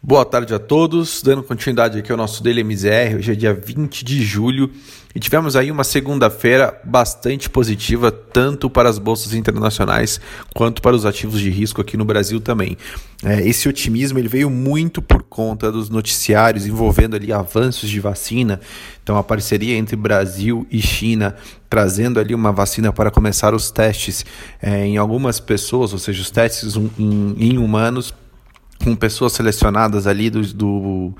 Boa tarde a todos, dando continuidade aqui ao nosso Daily MZR, hoje é dia 20 de julho e tivemos aí uma segunda-feira bastante positiva, tanto para as bolsas internacionais quanto para os ativos de risco aqui no Brasil também. É, esse otimismo ele veio muito por conta dos noticiários envolvendo ali avanços de vacina, então a parceria entre Brasil e China trazendo ali uma vacina para começar os testes é, em algumas pessoas, ou seja, os testes em, em humanos com pessoas selecionadas ali do, do,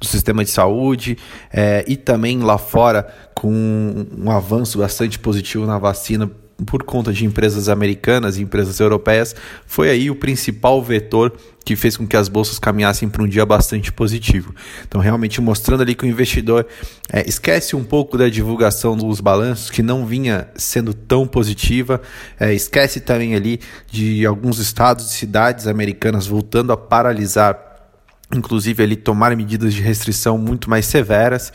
do sistema de saúde é, e também lá fora com um avanço bastante positivo na vacina por conta de empresas americanas e empresas europeias, foi aí o principal vetor que fez com que as bolsas caminhassem para um dia bastante positivo. Então, realmente mostrando ali que o investidor é, esquece um pouco da divulgação dos balanços, que não vinha sendo tão positiva, é, esquece também ali de alguns estados e cidades americanas voltando a paralisar, inclusive ali tomar medidas de restrição muito mais severas.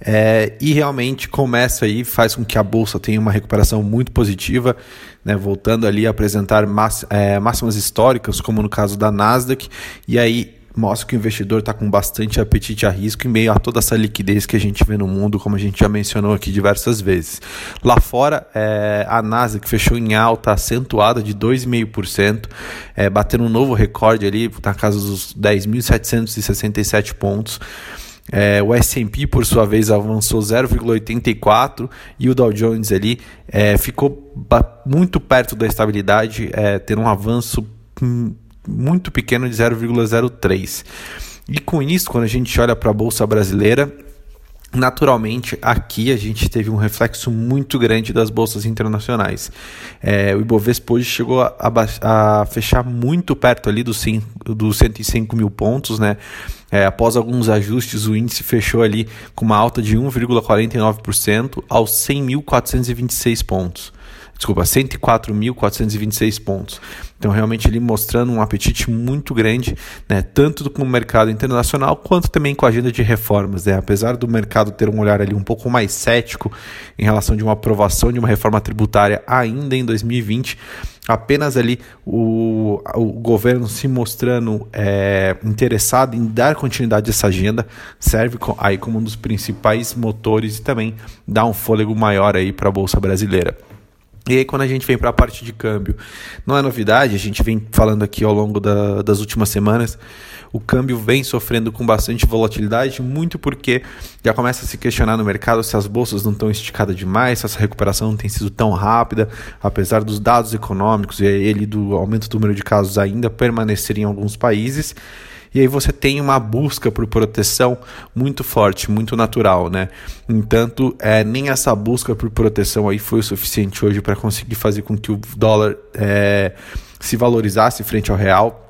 É, e realmente começa aí, faz com que a bolsa tenha uma recuperação muito positiva, né, voltando ali a apresentar é, máximas históricas, como no caso da Nasdaq, e aí mostra que o investidor está com bastante apetite a risco em meio a toda essa liquidez que a gente vê no mundo, como a gente já mencionou aqui diversas vezes. Lá fora, é, a Nasdaq fechou em alta acentuada de 2,5%, é, batendo um novo recorde ali na casa dos 10.767 pontos. É, o S&P, por sua vez, avançou 0,84 e o Dow Jones ali é, ficou muito perto da estabilidade, é, tendo um avanço hum, muito pequeno de 0,03. E com isso, quando a gente olha para a Bolsa Brasileira, Naturalmente, aqui a gente teve um reflexo muito grande das bolsas internacionais. É, o Ibovespa hoje chegou a, a, a, fechar muito perto ali dos, dos 105 mil pontos, né? É, após alguns ajustes, o índice fechou ali com uma alta de 1,49% aos 100.426 pontos desculpa, 104.426 pontos. Então, realmente ele mostrando um apetite muito grande, né, tanto com o mercado internacional quanto também com a agenda de reformas. Né? Apesar do mercado ter um olhar ali um pouco mais cético em relação de uma aprovação de uma reforma tributária ainda em 2020, apenas ali o, o governo se mostrando é, interessado em dar continuidade a essa agenda serve aí como um dos principais motores e também dá um fôlego maior aí para a bolsa brasileira. E aí, quando a gente vem para a parte de câmbio, não é novidade, a gente vem falando aqui ao longo da, das últimas semanas, o câmbio vem sofrendo com bastante volatilidade, muito porque já começa a se questionar no mercado se as bolsas não estão esticadas demais, se essa recuperação não tem sido tão rápida, apesar dos dados econômicos e ele do aumento do número de casos ainda permanecerem em alguns países e aí você tem uma busca por proteção muito forte, muito natural, né? Entanto, é, nem essa busca por proteção aí foi o suficiente hoje para conseguir fazer com que o dólar é, se valorizasse frente ao real.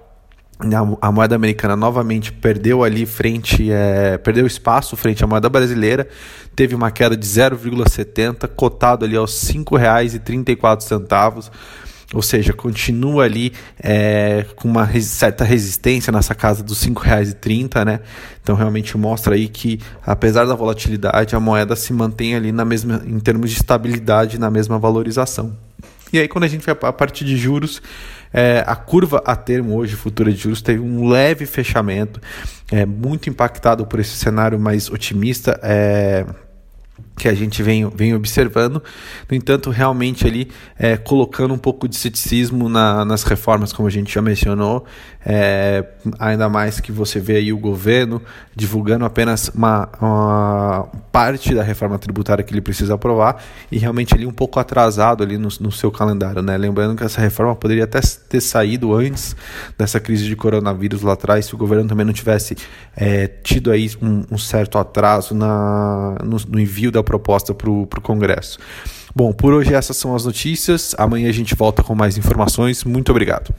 A, moeda americana novamente perdeu ali frente, é, perdeu espaço frente à moeda brasileira, teve uma queda de 0,70, cotado ali aos R$ 5,34 ou seja, continua ali é, com uma certa resistência nessa casa dos R$ 5,30, né? Então realmente mostra aí que, apesar da volatilidade, a moeda se mantém ali na mesma, em termos de estabilidade, na mesma valorização. E aí, quando a gente vai para a parte de juros, é, a curva a termo hoje, futura de juros, teve um leve fechamento, é, muito impactado por esse cenário mais otimista. É, que a gente vem, vem observando. No entanto, realmente ali é, colocando um pouco de ceticismo na, nas reformas, como a gente já mencionou, é, ainda mais que você vê aí o governo divulgando apenas uma, uma, parte da reforma tributária que ele precisa aprovar e realmente ali um pouco atrasado ali no, no seu calendário, né? Lembrando que essa reforma poderia até ter saído antes dessa crise de coronavírus lá atrás, se o governo também não tivesse é, tido aí um, um, certo atraso na, no, no envio da proposta para o Congresso. Bom, por hoje essas são as notícias. Amanhã a gente volta com mais informações. Muito obrigado.